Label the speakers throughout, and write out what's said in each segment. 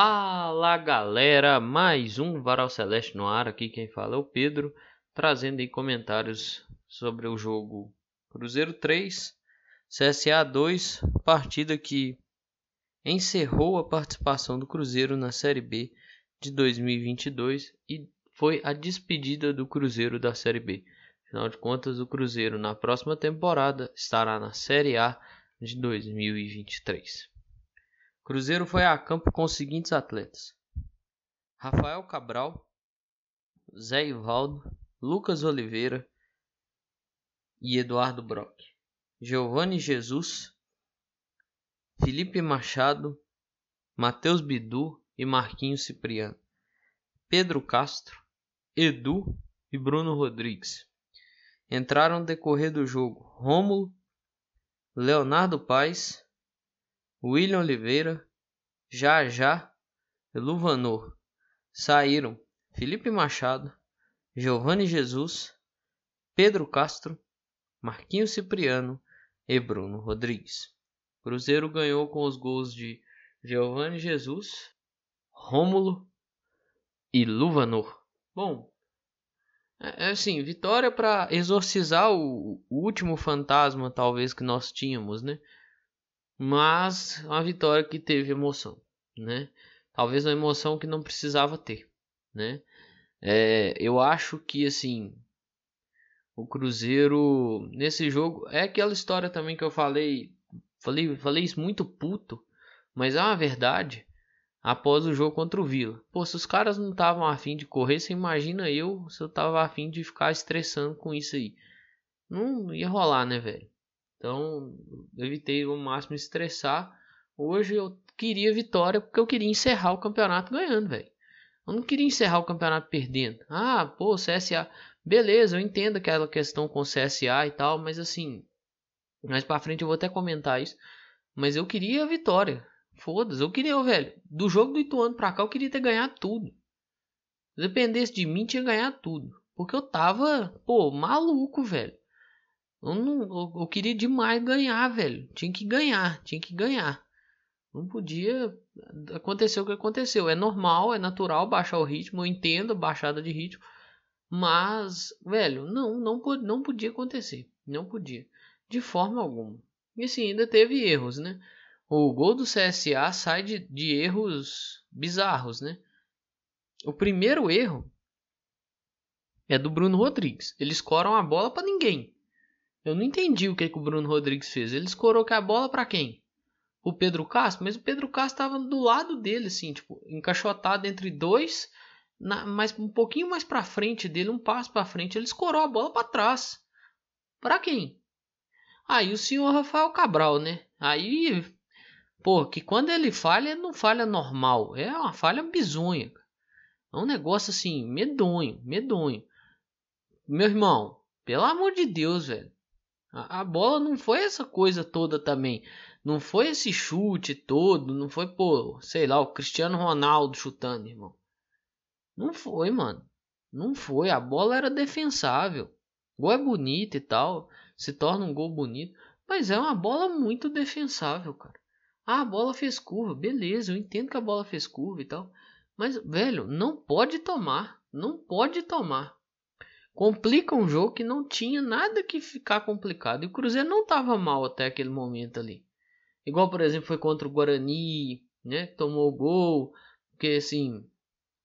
Speaker 1: Fala galera, mais um Varal Celeste no ar. Aqui quem fala é o Pedro, trazendo aí comentários sobre o jogo Cruzeiro 3, CSA 2, partida que encerrou a participação do Cruzeiro na Série B de 2022 e foi a despedida do Cruzeiro da Série B. Afinal de contas, o Cruzeiro na próxima temporada estará na Série A de 2023. Cruzeiro foi a campo com os seguintes atletas: Rafael Cabral, Zé Ivaldo, Lucas Oliveira e Eduardo Brock, Giovanni Jesus, Felipe Machado, Matheus Bidu e Marquinhos Cipriano, Pedro Castro, Edu e Bruno Rodrigues. Entraram no decorrer do jogo Rômulo, Leonardo Paes, William Oliveira, Jajá e Luvanor. Saíram Felipe Machado, Giovanni Jesus, Pedro Castro, Marquinhos Cipriano e Bruno Rodrigues. Cruzeiro ganhou com os gols de Giovanni Jesus, Rômulo e Luvanor. Bom, é, é assim, vitória para exorcizar o, o último fantasma talvez que nós tínhamos, né? Mas uma vitória que teve emoção, né? Talvez uma emoção que não precisava ter, né? É, eu acho que assim o Cruzeiro nesse jogo é aquela história também que eu falei, falei, falei isso muito puto, mas é uma verdade. Após o jogo contra o Vila, pô, se os caras não estavam afim de correr, você imagina eu se eu tava afim de ficar estressando com isso aí. Não ia rolar, né, velho? Então, evitei o máximo estressar. Hoje eu queria vitória porque eu queria encerrar o campeonato ganhando, velho. Eu não queria encerrar o campeonato perdendo. Ah, pô, CSA. Beleza, eu entendo aquela questão com CSA e tal, mas assim. Mais pra frente eu vou até comentar isso. Mas eu queria a vitória. Foda-se, eu queria, velho. Do jogo do Ituano pra cá, eu queria ter ganhado tudo. Se dependesse de mim, tinha ganhado tudo. Porque eu tava, pô, maluco, velho. Eu, não, eu, eu, queria demais ganhar, velho. Tinha que ganhar, tinha que ganhar. Não podia acontecer o que aconteceu. É normal, é natural baixar o ritmo. Eu entendo a baixada de ritmo. Mas, velho, não, não, não podia acontecer. Não podia. De forma alguma. E assim, ainda teve erros, né? O gol do CSA sai de, de erros bizarros, né? O primeiro erro é do Bruno Rodrigues. Eles coram a bola para ninguém. Eu não entendi o que, que o Bruno Rodrigues fez. Ele escorou que a bola para quem? O Pedro Castro? Mas o Pedro Castro estava do lado dele, assim, tipo, encaixotado entre dois, na, mas um pouquinho mais para frente dele, um passo para frente, ele escorou a bola para trás. Para quem? Aí o senhor Rafael Cabral, né? Aí, pô, que quando ele falha, ele não falha normal, é uma falha bizonha. É um negócio assim, medonho, medonho. Meu irmão, pelo amor de Deus, velho. A, a, bola não foi essa coisa toda também. Não foi esse chute todo. Não foi, pô, sei lá, o Cristiano Ronaldo chutando, irmão. Não foi, mano. Não foi. A bola era defensável. Gol é bonito e tal. Se torna um gol bonito. Mas é uma bola muito defensável, cara. Ah, a bola fez curva. Beleza, eu entendo que a bola fez curva e tal. Mas, velho, não pode tomar. Não pode tomar complica um jogo que não tinha nada que ficar complicado. E o Cruzeiro não estava mal até aquele momento ali. Igual, por exemplo, foi contra o Guarani, né? Tomou o gol, porque assim,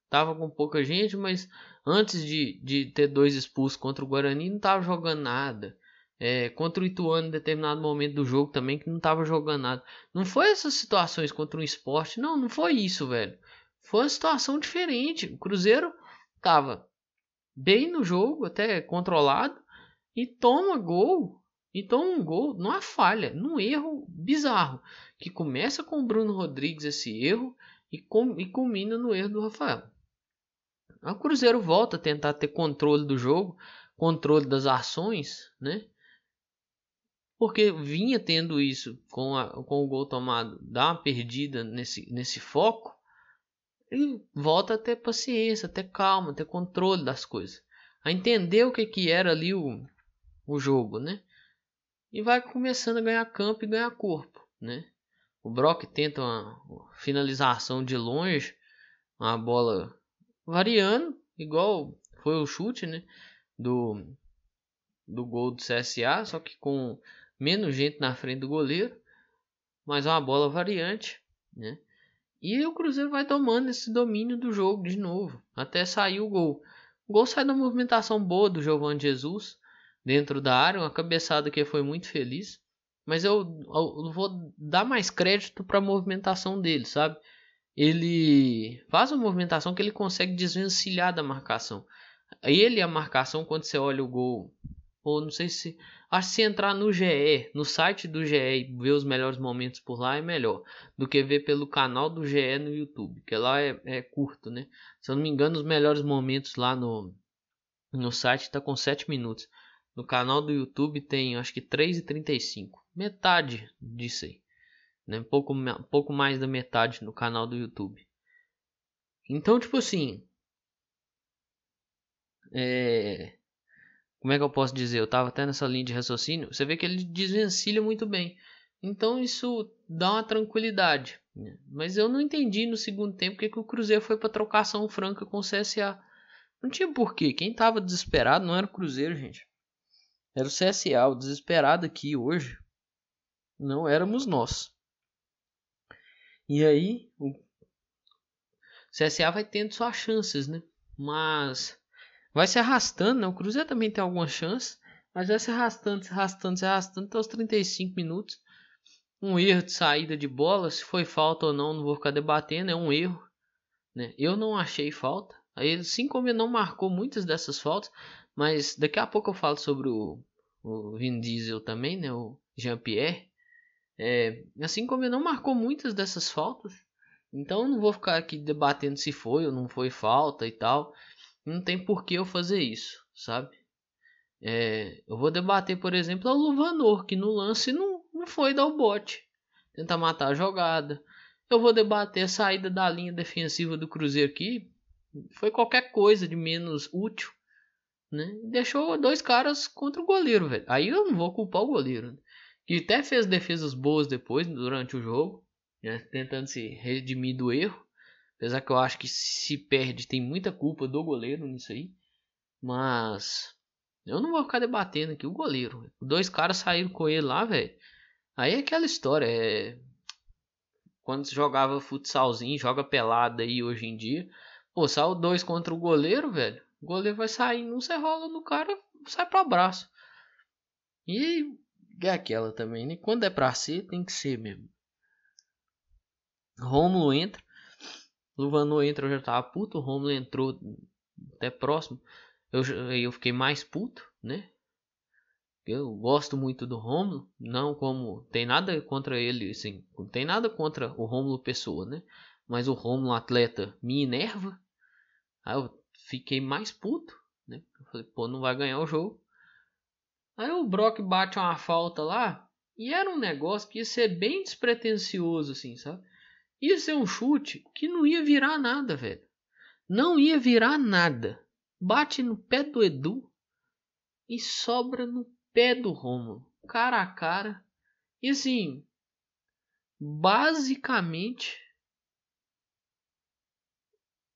Speaker 1: tava com pouca gente, mas antes de, de ter dois expulsos contra o Guarani, não tava jogando nada. É, contra o Ituano em determinado momento do jogo também, que não tava jogando nada. Não foi essas situações contra um esporte, não, não foi isso, velho. Foi uma situação diferente. O Cruzeiro tava bem no jogo, até controlado, e toma gol. E toma um gol numa falha, num erro bizarro. Que começa com o Bruno Rodrigues esse erro e, com, e culmina no erro do Rafael. O Cruzeiro volta a tentar ter controle do jogo, controle das ações, né? Porque vinha tendo isso com, a, com o gol tomado, dá uma perdida nesse, nesse foco ele volta a ter paciência, a ter calma, a ter controle das coisas, a entender o que, que era ali o, o jogo, né? E vai começando a ganhar campo e ganhar corpo, né? O Brock tenta uma finalização de longe, uma bola variando, igual foi o chute, né? Do, do gol do CSA, só que com menos gente na frente do goleiro, mas uma bola variante, né? E o Cruzeiro vai tomando esse domínio do jogo de novo, até sair o gol. O gol sai da movimentação boa do Giovanni Jesus dentro da área, uma cabeçada que foi muito feliz. Mas eu, eu vou dar mais crédito para a movimentação dele, sabe? Ele faz uma movimentação que ele consegue desvencilhar da marcação. Ele e a marcação, quando você olha o gol, ou não sei se Acho que se entrar no GE, no site do GE e ver os melhores momentos por lá é melhor do que ver pelo canal do GE no YouTube, que lá é, é curto, né? Se eu não me engano, os melhores momentos lá no, no site está com 7 minutos. No canal do YouTube tem acho que 3,35. Metade disso aí. Né? Pouco, pouco mais da metade no canal do YouTube. Então, tipo assim. É, como é que eu posso dizer? Eu estava até nessa linha de raciocínio. Você vê que ele desvencilha muito bem. Então isso dá uma tranquilidade. Né? Mas eu não entendi no segundo tempo que, que o Cruzeiro foi para trocação franca com o CSA. Não tinha porquê. Quem estava desesperado não era o Cruzeiro, gente. Era o CSA. O desesperado aqui hoje não éramos nós. E aí o CSA vai tendo suas chances, né? Mas vai se arrastando, né? O Cruzeiro também tem alguma chance, mas vai se arrastando, se arrastando, se arrastando até os 35 minutos. Um erro de saída de bola, se foi falta ou não, não vou ficar debatendo, é um erro. Né? Eu não achei falta. Aí, assim como ele não marcou muitas dessas faltas, mas daqui a pouco eu falo sobre o, o Vin Diesel também, né? O Jean-Pierre. É, assim como ele não marcou muitas dessas faltas, então não vou ficar aqui debatendo se foi ou não foi falta e tal não tem por que eu fazer isso, sabe? É, eu vou debater, por exemplo, o Luvanor, que no lance não, não foi dar o bote, tentar matar a jogada. Eu vou debater a saída da linha defensiva do Cruzeiro aqui, foi qualquer coisa de menos útil, né? Deixou dois caras contra o goleiro, velho. Aí eu não vou culpar o goleiro, né? que até fez defesas boas depois durante o jogo, né? tentando se redimir do erro. Apesar que eu acho que se perde tem muita culpa do goleiro nisso aí. Mas eu não vou ficar debatendo aqui o goleiro. Dois caras saíram com ele lá, velho. Aí é aquela história. É... Quando se jogava futsalzinho, joga pelada aí hoje em dia. Pô, saiu dois contra o goleiro, velho. O goleiro vai sair, não você rola no cara, sai pro abraço. E é aquela também, né? Quando é pra ser, tem que ser mesmo. Romulo entra. Luvanor entra, eu já tava puto. O Romulo entrou até próximo. Eu, eu fiquei mais puto, né? Eu gosto muito do Romulo, não como tem nada contra ele, assim, não tem nada contra o Romulo pessoa, né? Mas o Romulo atleta me enerva. Aí eu fiquei mais puto, né? Eu falei, pô, não vai ganhar o jogo. Aí o Brock bate uma falta lá e era um negócio que ia ser bem despretensioso, assim, sabe? Ia ser um chute que não ia virar nada, velho. Não ia virar nada. Bate no pé do Edu e sobra no pé do Romulo, cara a cara. E assim, basicamente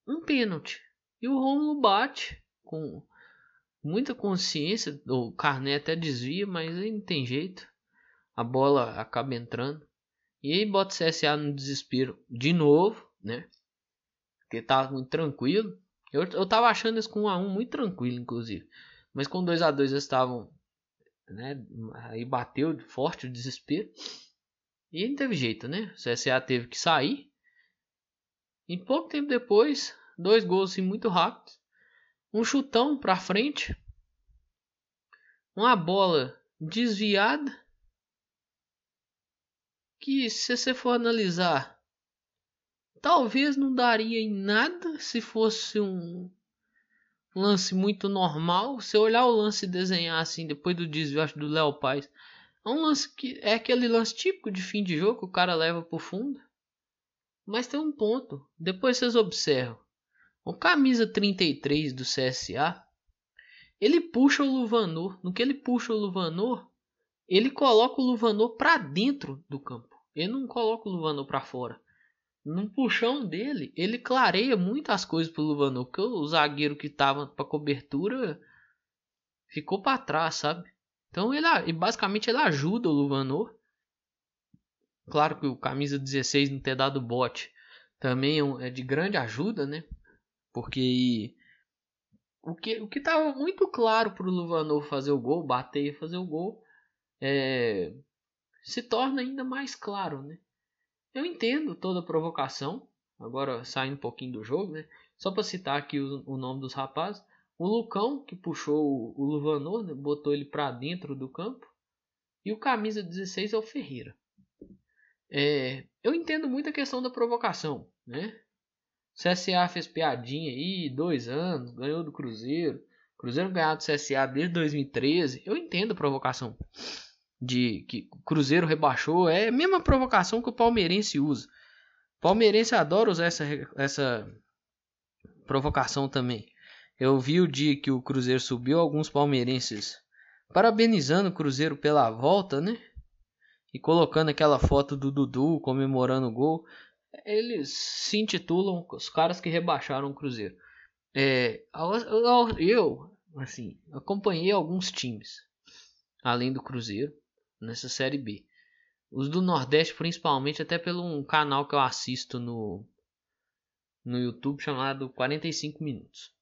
Speaker 1: um pênalti. E o Romulo bate com muita consciência. O Carné até desvia, mas aí não tem jeito. A bola acaba entrando. E aí bota o CSA no desespero de novo, né? Porque tava muito tranquilo. Eu, eu tava achando isso com 1x1 muito tranquilo, inclusive. Mas com 2x2 eles estavam. Né? Aí bateu forte o desespero. E não teve jeito, né? O CSA teve que sair. E pouco tempo depois, dois gols assim, muito rápidos. Um chutão pra frente. Uma bola desviada que se você for analisar, talvez não daria em nada se fosse um lance muito normal. Se olhar o lance e desenhar assim, depois do desvio acho, do Léo Paz, é um lance que é aquele lance típico de fim de jogo, que o cara leva pro fundo. Mas tem um ponto, depois vocês observam. O camisa 33 do CSA, ele puxa o Luvanor. No que ele puxa o Luvanor, ele coloca o Luvanor para dentro do campo. ele não coloca o Luvanor para fora. No puxão dele, ele clareia muitas coisas pro Luvanor, porque o zagueiro que tava para cobertura ficou para trás, sabe? Então ele basicamente ele ajuda o Luvanor. Claro que o camisa 16 não ter dado bote também é, é de grande ajuda, né? Porque o que o que estava muito claro para o Luvanor fazer o gol, bater e fazer o gol, é, se torna ainda mais claro, né? Eu entendo toda a provocação, agora saindo um pouquinho do jogo, né? Só para citar aqui o, o, nome dos rapazes, o Lucão que puxou o, o Luvanor, né? botou ele para dentro do campo, e o camisa 16 é o Ferreira. É, eu entendo muito a questão da provocação, né? CSA fez piadinha aí, dois anos, ganhou do Cruzeiro. Cruzeiro ganhou do CSA desde 2013. Eu entendo a provocação de que o Cruzeiro rebaixou. É a mesma provocação que o palmeirense usa. O palmeirense adora usar essa, essa provocação também. Eu vi o dia que o Cruzeiro subiu, alguns palmeirenses parabenizando o Cruzeiro pela volta, né? E colocando aquela foto do Dudu comemorando o gol eles se intitulam os caras que rebaixaram o Cruzeiro. É, eu, assim, acompanhei alguns times, além do Cruzeiro, nessa Série B. Os do Nordeste, principalmente, até pelo um canal que eu assisto no, no YouTube chamado 45 Minutos.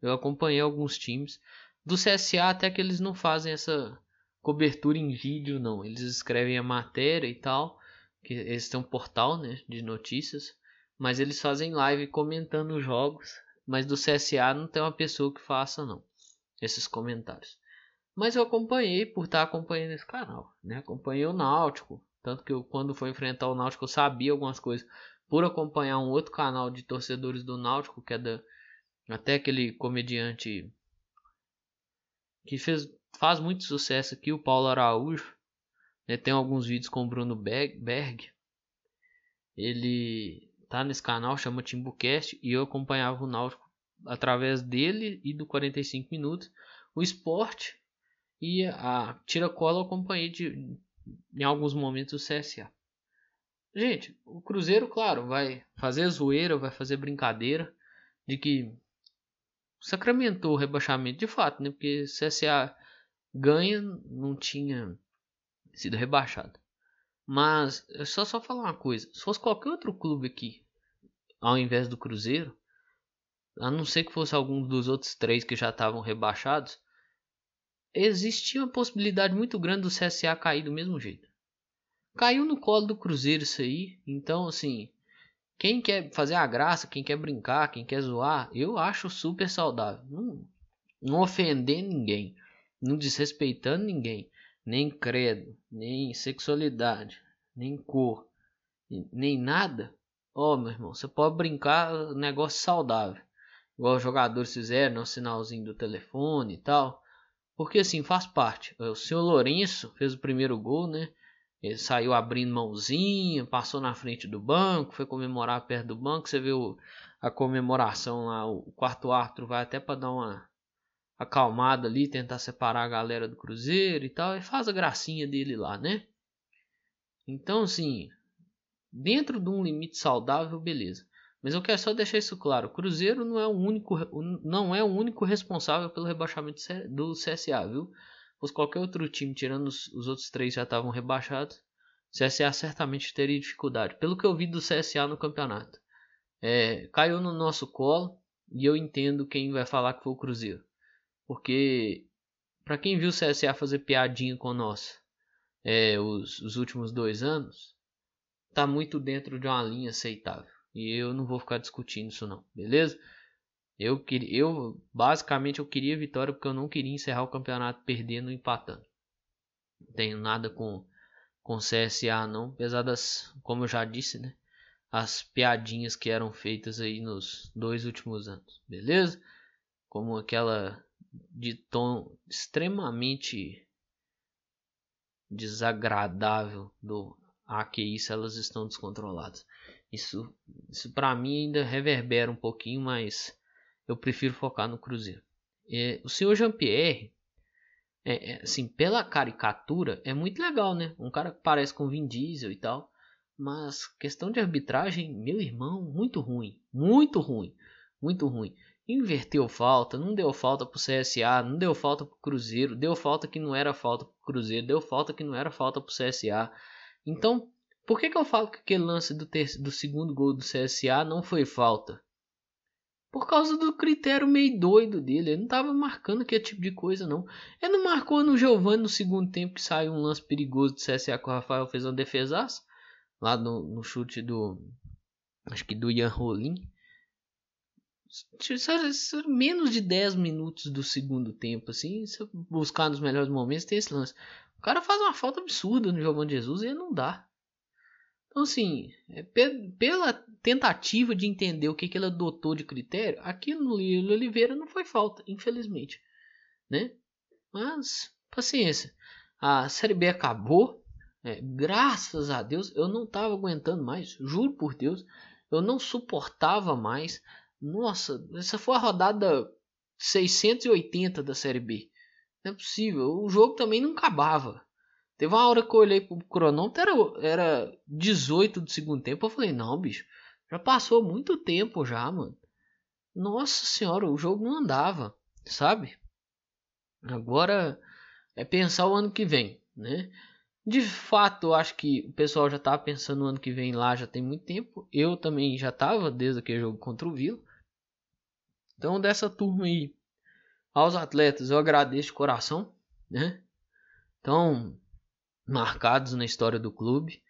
Speaker 1: Eu acompanhei alguns times. Do CSA até que eles não fazem essa cobertura em vídeo, não. Eles escrevem a matéria e tal que eles têm um portal né, de notícias, mas eles fazem live comentando os jogos, mas do CSA não tem uma pessoa que faça não esses comentários. Mas eu acompanhei por estar acompanhando esse canal, né? Acompanhei o Náutico, tanto que eu, quando foi enfrentar o Náutico eu sabia algumas coisas por acompanhar um outro canal de torcedores do Náutico, que é da até aquele comediante que fez faz muito sucesso aqui, o Paulo Araújo. Né, tem alguns vídeos com o Bruno Berg. Ele tá nesse canal, chama Timbucast, e eu acompanhava o Náutico através dele e do 45 minutos. O esporte e a tira-cola acompanhei de, em alguns momentos o CSA. Gente, o Cruzeiro, claro, vai fazer zoeira, vai fazer brincadeira de que sacramentou o rebaixamento de fato, né? Porque CSA ganha, não tinha sido rebaixado. Mas é só só falar uma coisa, se fosse qualquer outro clube aqui, ao invés do Cruzeiro, a não ser que fosse algum dos outros três que já estavam rebaixados, existia uma possibilidade muito grande do CSA cair do mesmo jeito. Caiu no colo do Cruzeiro isso aí, então assim, quem quer fazer a graça, quem quer brincar, quem quer zoar, eu acho super saudável. Não, não ofender ninguém, não desrespeitando ninguém nem credo, nem sexualidade, nem cor, nem nada, ó, oh, meu irmão, você pode brincar negócio saudável, igual os jogadores fizeram no sinalzinho do telefone e tal, porque assim faz parte. O senhor Lourenço fez o primeiro gol, né? Ele saiu abrindo mãozinha, passou na frente do banco, foi comemorar perto do banco. Você viu a comemoração lá, o quarto árbitro vai até para dar uma acalmado ali, tentar separar a galera do Cruzeiro e tal, e faz a gracinha dele lá, né? Então, assim, dentro de um limite saudável, beleza. Mas eu quero só deixar isso claro: o Cruzeiro não é o único, não é o único responsável pelo rebaixamento do CSA, viu? Pois qualquer outro time, tirando os, os outros três já estavam rebaixados, o CSA certamente teria dificuldade. Pelo que eu vi do CSA no campeonato, é, caiu no nosso colo e eu entendo quem vai falar que foi o Cruzeiro. Porque, para quem viu o CSA fazer piadinha com nós é, os, os últimos dois anos, tá muito dentro de uma linha aceitável. E eu não vou ficar discutindo isso não, beleza? Eu, queria, eu basicamente eu queria vitória porque eu não queria encerrar o campeonato perdendo empatando. Não tenho nada com com CSA não, apesar das, como eu já disse, né, as piadinhas que eram feitas aí nos dois últimos anos, beleza? Como aquela de tom extremamente desagradável do ah, que isso elas estão descontroladas. Isso, isso para mim ainda reverbera um pouquinho, mas eu prefiro focar no Cruzeiro. É, o senhor Jean-Pierre, é, é, assim, pela caricatura, é muito legal, né? Um cara que parece com Vin Diesel e tal. Mas questão de arbitragem, meu irmão, muito ruim, muito ruim, muito ruim. Inverteu falta, não deu falta pro CSA, não deu falta pro Cruzeiro, deu falta que não era falta pro Cruzeiro, deu falta que não era falta pro CSA. Então, por que, que eu falo que aquele lance do, do segundo gol do CSA não foi falta? Por causa do critério meio doido dele. Ele não tava marcando aquele tipo de coisa, não. Ele não marcou no Giovanni no segundo tempo que saiu um lance perigoso do CSA que o Rafael fez uma defesaça. Lá no, no chute do. Acho que do Ian Rolim. Menos de 10 minutos do segundo tempo, assim. Se eu buscar nos melhores momentos, tem esse lance. O cara faz uma falta absurda no Giovanni Jesus e não dá. Então, assim, é, pela tentativa de entender o que, que ele adotou de critério, aquilo no Lilo Oliveira não foi falta, infelizmente. Né? Mas, paciência. A Série B acabou. É, graças a Deus, eu não estava aguentando mais. Juro por Deus, eu não suportava mais. Nossa, essa foi a rodada 680 da Série B. Não é possível. O jogo também não acabava. Teve uma hora que eu olhei pro cronômetro, era, era 18 do segundo tempo. Eu falei, não, bicho, já passou muito tempo já, mano. Nossa senhora, o jogo não andava, sabe? Agora é pensar o ano que vem, né? De fato, eu acho que o pessoal já tá pensando no ano que vem lá já tem muito tempo. Eu também já tava desde aquele jogo contra o Vila. Então, dessa turma aí, aos atletas, eu agradeço de coração, né? Então, marcados na história do clube.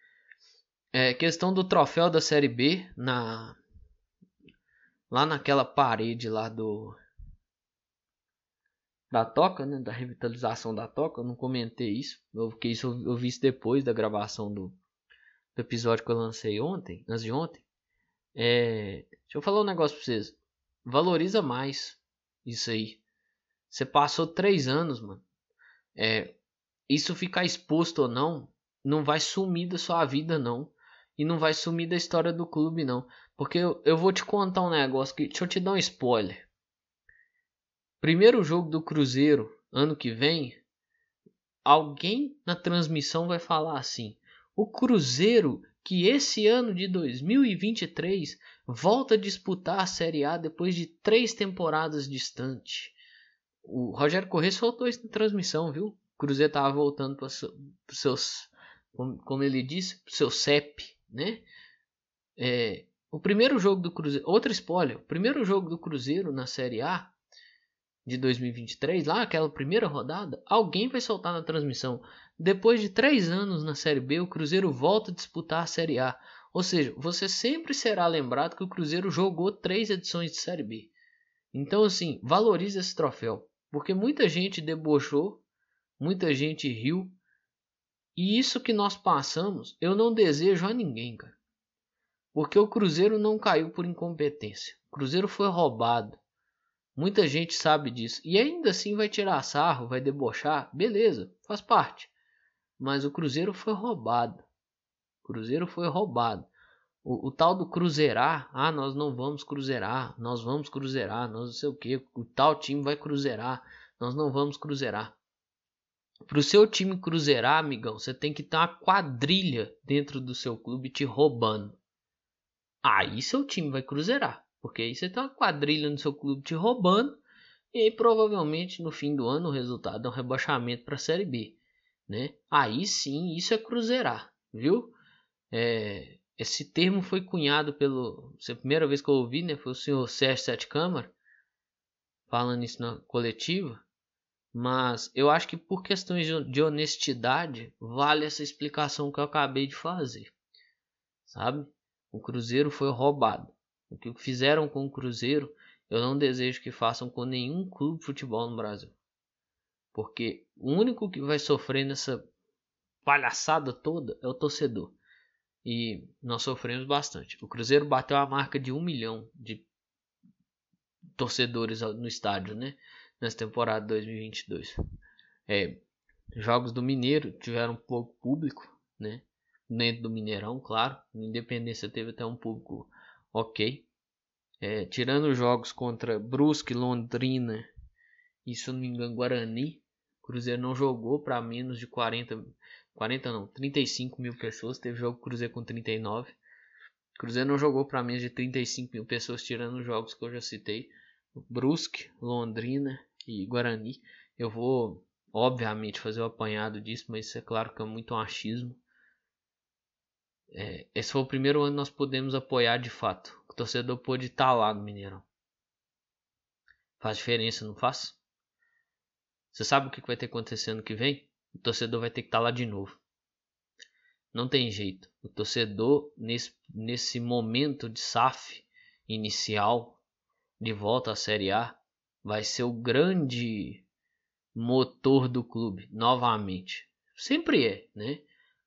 Speaker 1: É, questão do troféu da Série B na lá naquela parede lá do da toca, né, da revitalização da toca, eu não comentei isso, porque isso eu, eu vi isso depois da gravação do, do, episódio que eu lancei ontem, antes de ontem. É, deixa eu falar um negócio pra vocês. Valoriza mais isso aí. Você passou três anos, mano. É, isso ficar exposto ou não, não vai sumir da sua vida, não. E não vai sumir da história do clube, não. Porque eu, eu vou te contar um negócio que. Deixa eu te dar um spoiler. Primeiro jogo do Cruzeiro, ano que vem, alguém na transmissão vai falar assim: o Cruzeiro que esse ano de 2023 volta a disputar a Série A depois de três temporadas distante. O Rogério Corrêa soltou isso na transmissão, viu? Cruzeiro estava voltando para seus, como ele disse, seu CEP, né? É, o primeiro jogo do Cruzeiro, outro spoiler, o primeiro jogo do Cruzeiro na Série A de 2023, lá aquela primeira rodada, alguém vai soltar na transmissão. Depois de três anos na Série B, o Cruzeiro volta a disputar a Série A. Ou seja, você sempre será lembrado que o Cruzeiro jogou três edições de Série B. Então, assim, valorize esse troféu. Porque muita gente debochou muita gente riu. E isso que nós passamos, eu não desejo a ninguém, cara. Porque o Cruzeiro não caiu por incompetência. O Cruzeiro foi roubado. Muita gente sabe disso. E ainda assim vai tirar sarro, vai debochar. Beleza, faz parte. Mas o Cruzeiro foi roubado. O Cruzeiro foi roubado. O, o, tal do cruzeirar, ah, nós não vamos cruzeirar, nós vamos cruzeirar, nós não sei o que, o tal time vai cruzeirar, nós não vamos cruzeirar. Pro seu time cruzeirar, amigão, você tem que ter uma quadrilha dentro do seu clube te roubando. Aí seu time vai cruzeirar. Porque aí você tem uma quadrilha no seu clube te roubando. E aí provavelmente no fim do ano o resultado é um rebaixamento para a Série B. Né? Aí sim, isso é cruzeirar, viu? É, esse termo foi cunhado pelo. É a primeira vez que eu ouvi, né? Foi o senhor Sérgio Sete Câmara falando isso na coletiva. Mas eu acho que por questões de honestidade, vale essa explicação que eu acabei de fazer. Sabe? O Cruzeiro foi roubado. O que fizeram com o Cruzeiro, eu não desejo que façam com nenhum clube de futebol no Brasil. Porque o único que vai sofrer nessa palhaçada toda é o torcedor. E nós sofremos bastante. O Cruzeiro bateu a marca de um milhão de torcedores no estádio, né? Nessa temporada 2022. É, jogos do Mineiro tiveram pouco público, né? Dentro do Mineirão, claro. Independência teve até um público ok. É, tirando os jogos contra Brusque, Londrina e, se não me engano, Guarani, Cruzeiro não jogou para menos de 40, 40 não, 35 mil pessoas. Teve jogo Cruzeiro com 39. Cruzeiro não jogou para menos de 35 mil pessoas, tirando os jogos que eu já citei. Brusque, Londrina e Guarani. Eu vou, obviamente, fazer o apanhado disso, mas isso é claro que é muito um achismo. É, esse foi o primeiro ano que nós podemos apoiar de fato. O torcedor pôde estar tá lá no Mineirão. Faz diferença, não faz? Você sabe o que vai ter acontecendo que vem? O torcedor vai ter que estar tá lá de novo. Não tem jeito. O torcedor, nesse, nesse momento de SAF inicial, de volta à Série A, vai ser o grande motor do clube, novamente. Sempre é, né?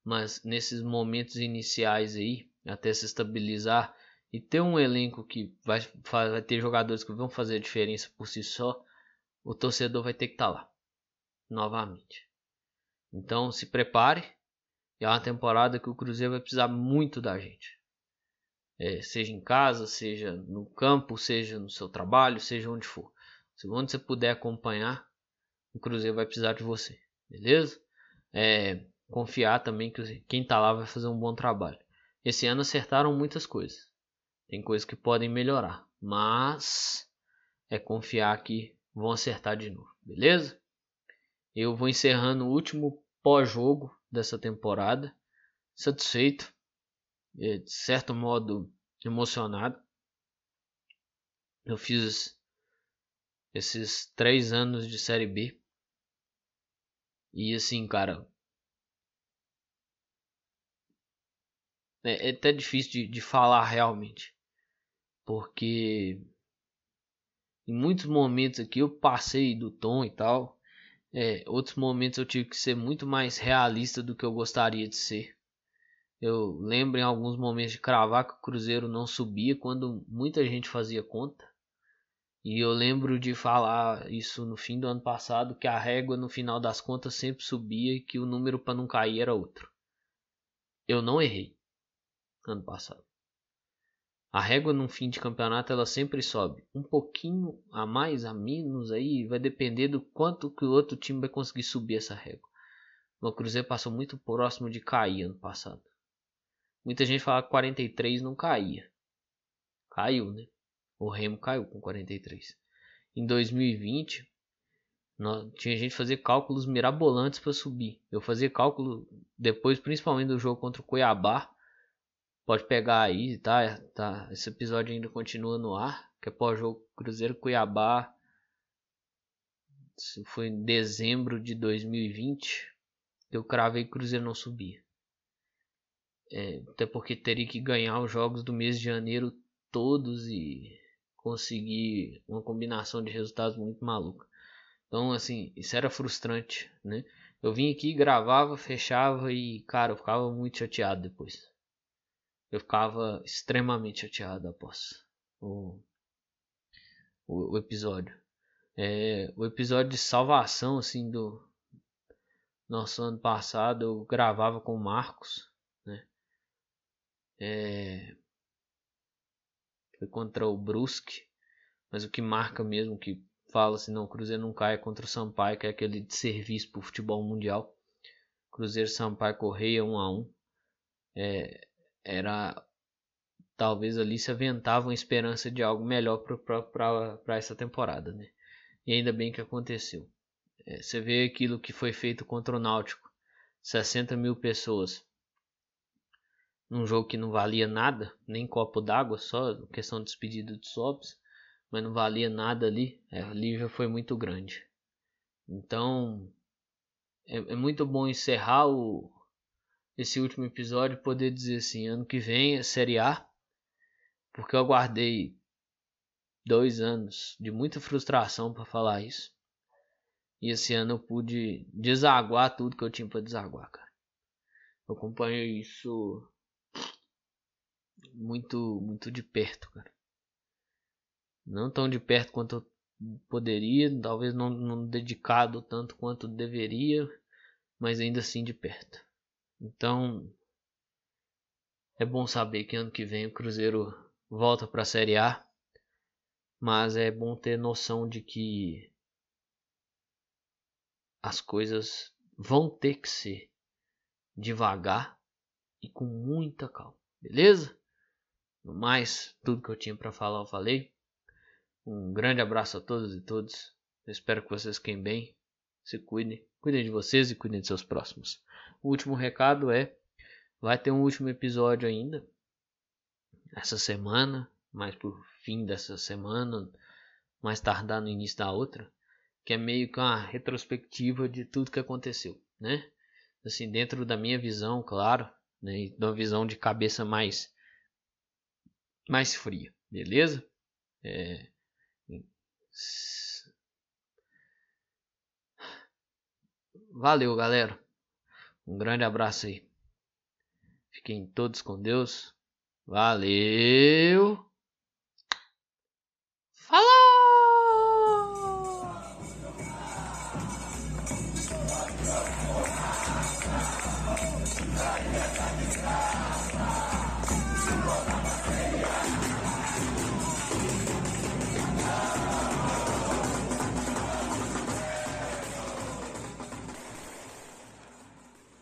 Speaker 1: Mas nesses momentos iniciais aí, até se estabilizar e ter um elenco que vai, vai ter jogadores que vão fazer a diferença por si só, o torcedor vai ter que estar tá lá, novamente. Então se prepare, é uma temporada que o Cruzeiro vai precisar muito da gente. É, seja em casa, seja no campo, seja no seu trabalho, seja onde for. Se onde você puder acompanhar, o Cruzeiro vai precisar de você, beleza? É, confiar também que quem tá lá vai fazer um bom trabalho. Esse ano acertaram muitas coisas. Tem coisas que podem melhorar, mas é confiar que vão acertar de novo, beleza? Eu vou encerrando o último pós-jogo dessa temporada, satisfeito, de certo modo emocionado. Eu fiz esses três anos de Série B e assim, cara, é, é até difícil de, de falar realmente, porque em muitos momentos aqui eu passei do tom e tal. É, outros momentos eu tive que ser muito mais realista do que eu gostaria de ser. Eu lembro em alguns momentos de cravar que o Cruzeiro não subia quando muita gente fazia conta. E eu lembro de falar isso no fim do ano passado, que a régua no final das contas sempre subia e que o número para não cair era outro. Eu não errei ano passado. A régua no fim de campeonato ela sempre sobe. Um pouquinho a mais, a menos aí, vai depender do quanto que o outro time vai conseguir subir essa régua. O Cruzeiro passou muito próximo de cair ano passado. Muita gente fala que 43 não caía. Caiu, né? O Remo caiu com 43. Em 2020, nós, tinha gente fazer cálculos mirabolantes para subir. Eu fazia cálculo depois, principalmente do jogo contra o Cuiabá, Pode pegar aí, tá? tá? Esse episódio ainda continua no ar. Que é pós-jogo Cruzeiro Cuiabá. Foi em dezembro de 2020. Eu cravei Cruzeiro não subia. É, até porque teria que ganhar os jogos do mês de janeiro todos e conseguir uma combinação de resultados muito maluca. Então, assim, isso era frustrante, né? Eu vim aqui, gravava, fechava e, cara, eu ficava muito chateado depois. Eu ficava extremamente chateado após o, o, o episódio. É, o episódio de salvação assim do nosso ano passado eu gravava com o Marcos, né? É, foi contra o Brusque, mas o que marca mesmo que fala assim, não, o Cruzeiro não cai é contra o Sampaio, que é aquele de serviço para o futebol mundial. Cruzeiro Sampaio Correia 1 a 1. É, era talvez ali se aventava uma esperança de algo melhor para essa temporada, né? E ainda bem que aconteceu. É, você vê aquilo que foi feito contra o Náutico, 60 mil pessoas, num jogo que não valia nada, nem copo d'água, só questão de despedida de Sobs, mas não valia nada ali, é, ali foi muito grande. Então é, é muito bom encerrar o, esse último episódio poder dizer assim, ano que vem é Série A, porque eu aguardei dois anos de muita frustração para falar isso. E esse ano eu pude desaguar tudo que eu tinha para desaguar, cara. Eu acompanho isso muito, muito de perto, cara. Não tão de perto quanto eu poderia, talvez não, não dedicado tanto quanto deveria, mas ainda assim de perto. Então é bom saber que ano que vem o Cruzeiro volta para a Série A, mas é bom ter noção de que as coisas vão ter que ser devagar e com muita calma, beleza? No mais, tudo que eu tinha para falar eu falei. Um grande abraço a todos e todas. Eu espero que vocês fiquem bem. Se cuidem. Cuidem de vocês e cuidem de seus próximos. O último recado é: vai ter um último episódio ainda. Essa semana, mais por fim dessa semana, mais tardar no início da outra, que é meio que uma retrospectiva de tudo que aconteceu, né? Assim, dentro da minha visão, claro, né? E uma visão de cabeça mais mais fria, beleza? É... Valeu, galera. Um grande abraço aí. Fiquem todos com Deus. Valeu. Falou!